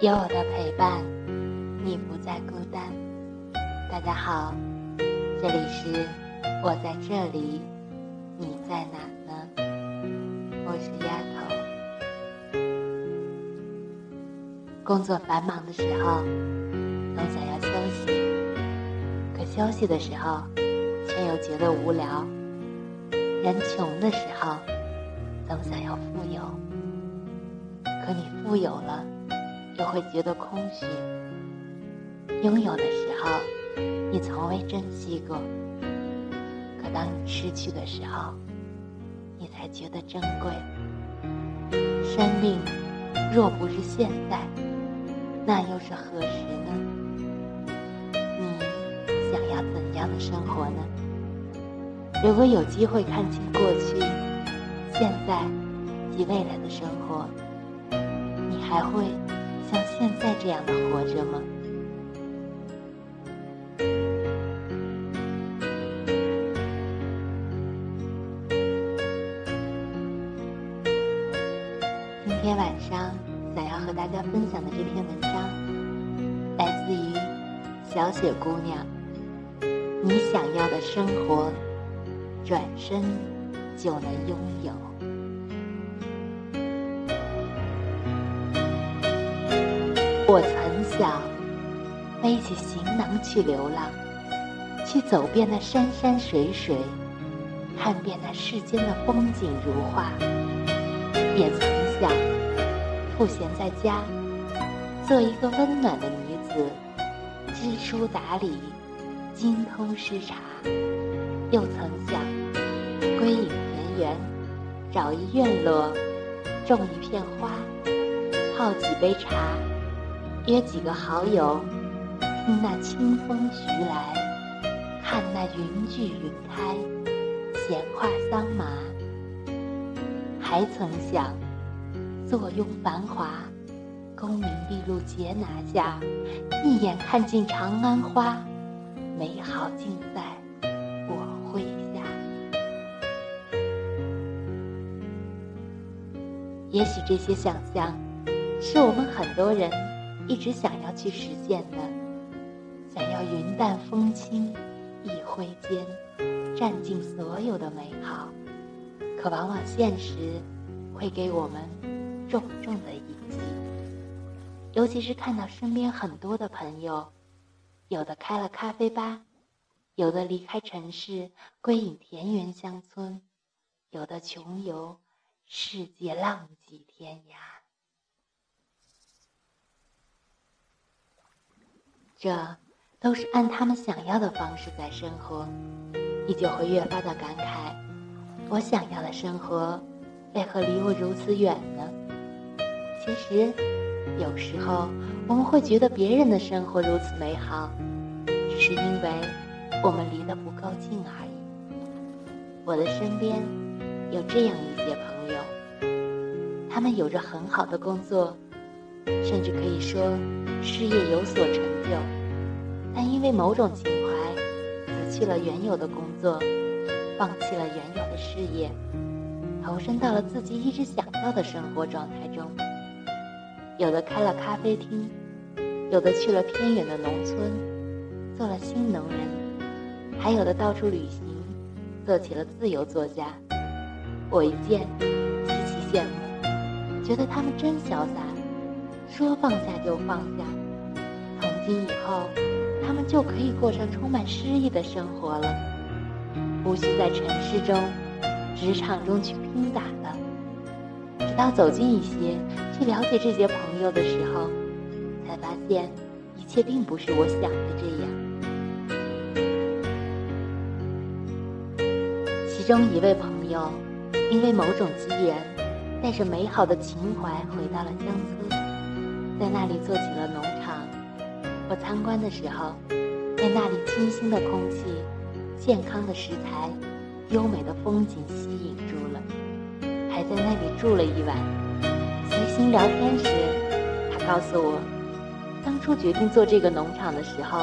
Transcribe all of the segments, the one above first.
有我的陪伴，你不再孤单。大家好，这里是我在这里，你在哪呢？我是丫头。工作繁忙的时候，总想要休息，可休息的时候，却又觉得无聊。人穷的时候，总想要富有，可你富有了。又会觉得空虚。拥有的时候，你从未珍惜过；可当你失去的时候，你才觉得珍贵。生命若不是现在，那又是何时呢？你想要怎样的生活呢？如果有机会看清过去、现在及未来的生活，你还会？像现在这样的活着吗？今天晚上想要和大家分享的这篇文章，来自于小雪姑娘。你想要的生活，转身就能拥有。我曾想背起行囊去流浪，去走遍那山山水水，看遍那世间的风景如画；也曾想赋闲在家，做一个温暖的女子，知书达理，精通诗茶；又曾想归隐田园，找一院落，种一片花，泡几杯茶。约几个好友，听那清风徐来，看那云聚云开，闲话桑麻。还曾想坐拥繁华，功名利禄皆拿下，一眼看尽长安花，美好尽在我麾下。也许这些想象，是我们很多人。一直想要去实现的，想要云淡风轻，一挥间，占尽所有的美好，可往往现实会给我们重重的一击。尤其是看到身边很多的朋友，有的开了咖啡吧，有的离开城市归隐田园乡村，有的穷游世界浪迹天涯。这都是按他们想要的方式在生活，你就会越发的感慨：我想要的生活，为何离我如此远呢？其实，有时候我们会觉得别人的生活如此美好，只是因为我们离得不够近而已。我的身边有这样一些朋友，他们有着很好的工作。甚至可以说，事业有所成就，但因为某种情怀，辞去了原有的工作，放弃了原有的事业，投身到了自己一直想要的生活状态中。有的开了咖啡厅，有的去了偏远的农村，做了新农人，还有的到处旅行，做起了自由作家。我一见，极其羡慕，觉得他们真潇洒。说放下就放下，从今以后，他们就可以过上充满诗意的生活了，不需在城市中、职场中去拼打了。直到走近一些，去了解这些朋友的时候，才发现一切并不是我想的这样。其中一位朋友，因为某种机缘，带着美好的情怀回到了乡村。在那里做起了农。我参观的时候，被那里清新的空气、健康的食材、优美的风景吸引住了，还在那里住了一晚。随行聊天时，他告诉我，当初决定做这个农场的时候，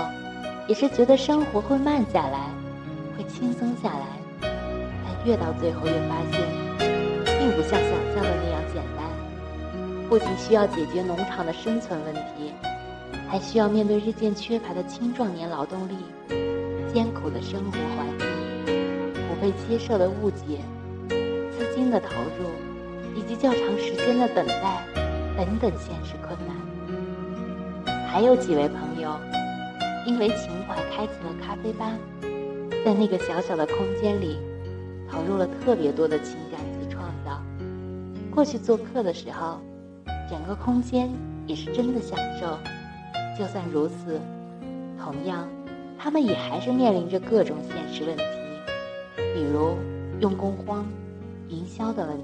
也是觉得生活会慢下来，会轻松下来。但越到最后，越发现，并不像想象的那样简单。不仅需要解决农场的生存问题，还需要面对日渐缺乏的青壮年劳动力、艰苦的生活环境、不被接受的误解、资金的投入，以及较长时间的等待等等现实困难。还有几位朋友，因为情怀开启了咖啡吧，在那个小小的空间里，投入了特别多的情感及创造。过去做客的时候。整个空间也是真的享受，就算如此，同样，他们也还是面临着各种现实问题，比如用工荒、营销的问题。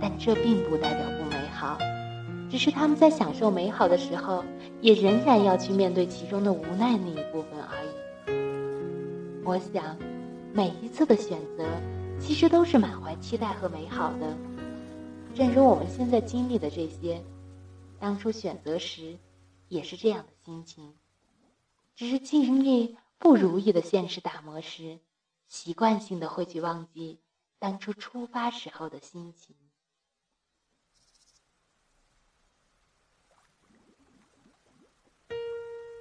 但这并不代表不美好，只是他们在享受美好的时候，也仍然要去面对其中的无奈那一部分而已。我想，每一次的选择，其实都是满怀期待和美好的。正如我们现在经历的这些，当初选择时也是这样的心情，只是经历不如意的现实打磨时，习惯性的会去忘记当初出发时候的心情。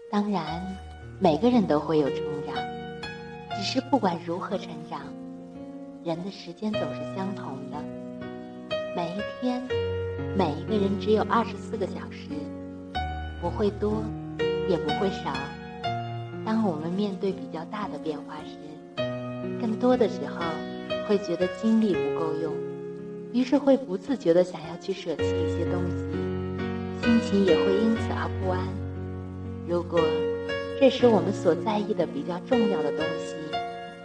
当然，每个人都会有成长，只是不管如何成长，人的时间总是相同的。每一天，每一个人只有二十四个小时，不会多，也不会少。当我们面对比较大的变化时，更多的时候会觉得精力不够用，于是会不自觉的想要去舍弃一些东西，心情也会因此而不安。如果这时我们所在意的比较重要的东西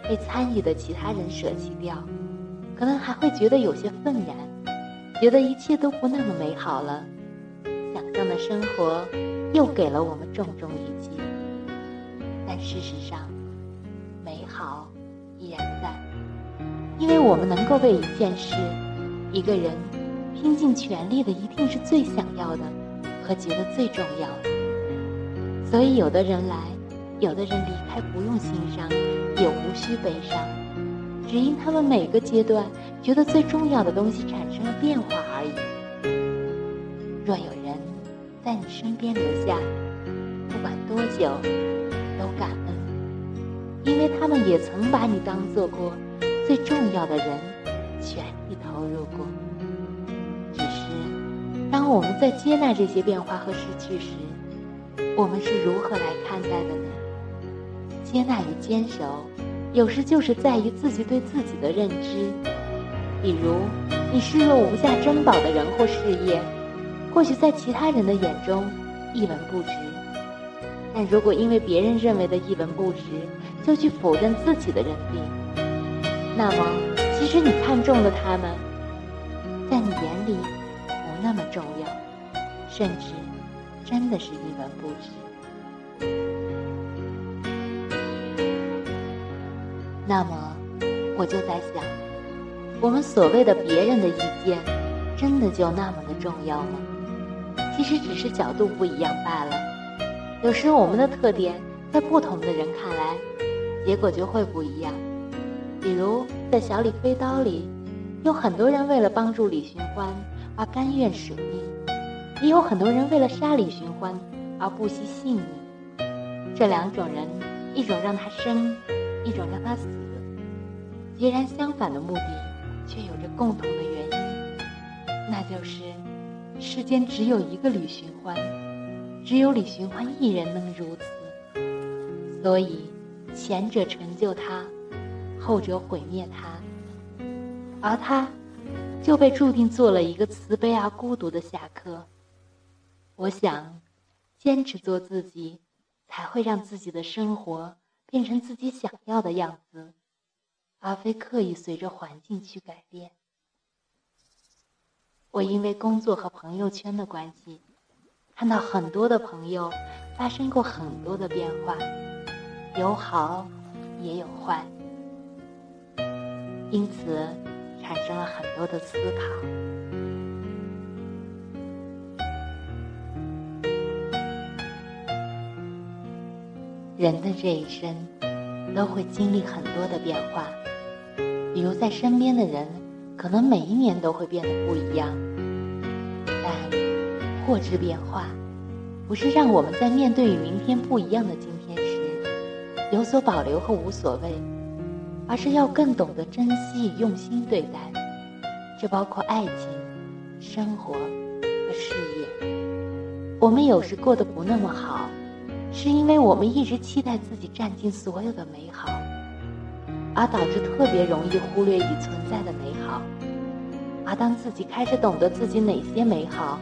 被参与的其他人舍弃掉，可能还会觉得有些愤然。觉得一切都不那么美好了，想象的生活又给了我们重重一击。但事实上，美好依然在，因为我们能够为一件事、一个人拼尽全力的，一定是最想要的和觉得最重要的。所以，有的人来，有的人离开，不用心伤，也无需悲伤。只因他们每个阶段觉得最重要的东西产生了变化而已。若有人在你身边留下，不管多久，都感恩，因为他们也曾把你当做过最重要的人，全力投入过。只是，当我们在接纳这些变化和失去时，我们是如何来看待的呢？接纳与坚守。有时就是在于自己对自己的认知，比如你视若无价珍宝的人或事业，或许在其他人的眼中一文不值，但如果因为别人认为的一文不值，就去否认自己的认定，那么其实你看中了他们，在你眼里不那么重要，甚至真的是一文不值。那么，我就在想，我们所谓的别人的意见，真的就那么的重要吗？其实只是角度不一样罢了。有时我们的特点，在不同的人看来，结果就会不一样。比如在《小李飞刀》里，有很多人为了帮助李寻欢而甘愿舍命，也有很多人为了杀李寻欢而不惜性命。这两种人，一种让他生。一种让他死，截然相反的目的，却有着共同的原因，那就是世间只有一个李寻欢，只有李寻欢一人能如此，所以前者成就他，后者毁灭他，而他就被注定做了一个慈悲而孤独的侠客。我想，坚持做自己，才会让自己的生活。变成自己想要的样子，而非刻意随着环境去改变。我因为工作和朋友圈的关系，看到很多的朋友发生过很多的变化，有好也有坏，因此产生了很多的思考。人的这一生都会经历很多的变化，比如在身边的人，可能每一年都会变得不一样。错之变化，不是让我们在面对与明天不一样的今天时有所保留和无所谓，而是要更懂得珍惜与用心对待。这包括爱情、生活和事业。我们有时过得不那么好，是因为我们一直期待自己占尽所有的美好，而导致特别容易忽略已存在的美好。而当自己开始懂得自己哪些美好，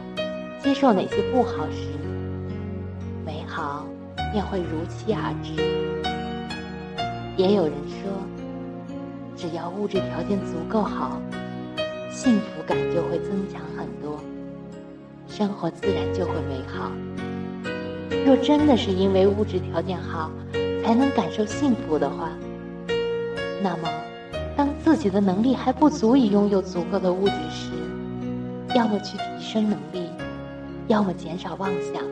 接受哪些不好时，美好便会如期而至。也有人说，只要物质条件足够好，幸福感就会增强很多，生活自然就会美好。若真的是因为物质条件好才能感受幸福的话，那么。当自己的能力还不足以拥有足够的物质时，要么去提升能力，要么减少妄想。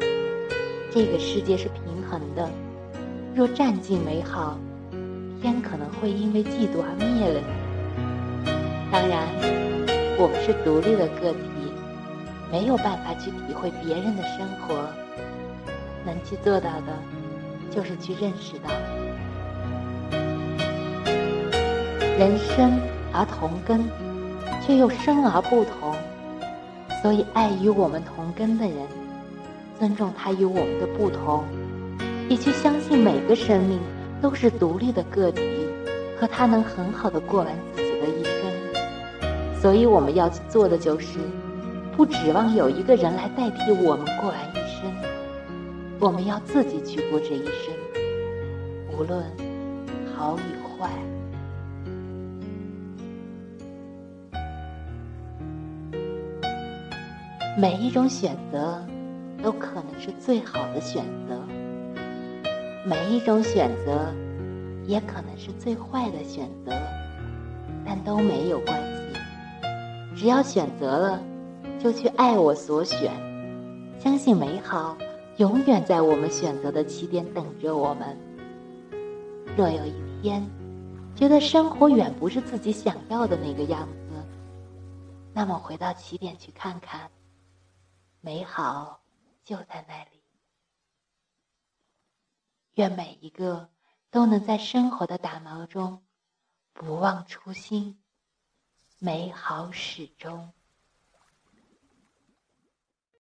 这个世界是平衡的，若占尽美好，天可能会因为嫉妒而灭了你。当然，我们是独立的个体，没有办法去体会别人的生活，能去做到的，就是去认识到。人生而同根，却又生而不同，所以爱与我们同根的人，尊重他与我们的不同，也去相信每个生命都是独立的个体，和他能很好的过完自己的一生。所以我们要去做的就是，不指望有一个人来代替我们过完一生，我们要自己去过这一生，无论好与坏。每一种选择，都可能是最好的选择；每一种选择，也可能是最坏的选择，但都没有关系。只要选择了，就去爱我所选，相信美好永远在我们选择的起点等着我们。若有一天，觉得生活远不是自己想要的那个样子，那么回到起点去看看。美好就在那里。愿每一个都能在生活的打磨中不忘初心，美好始终。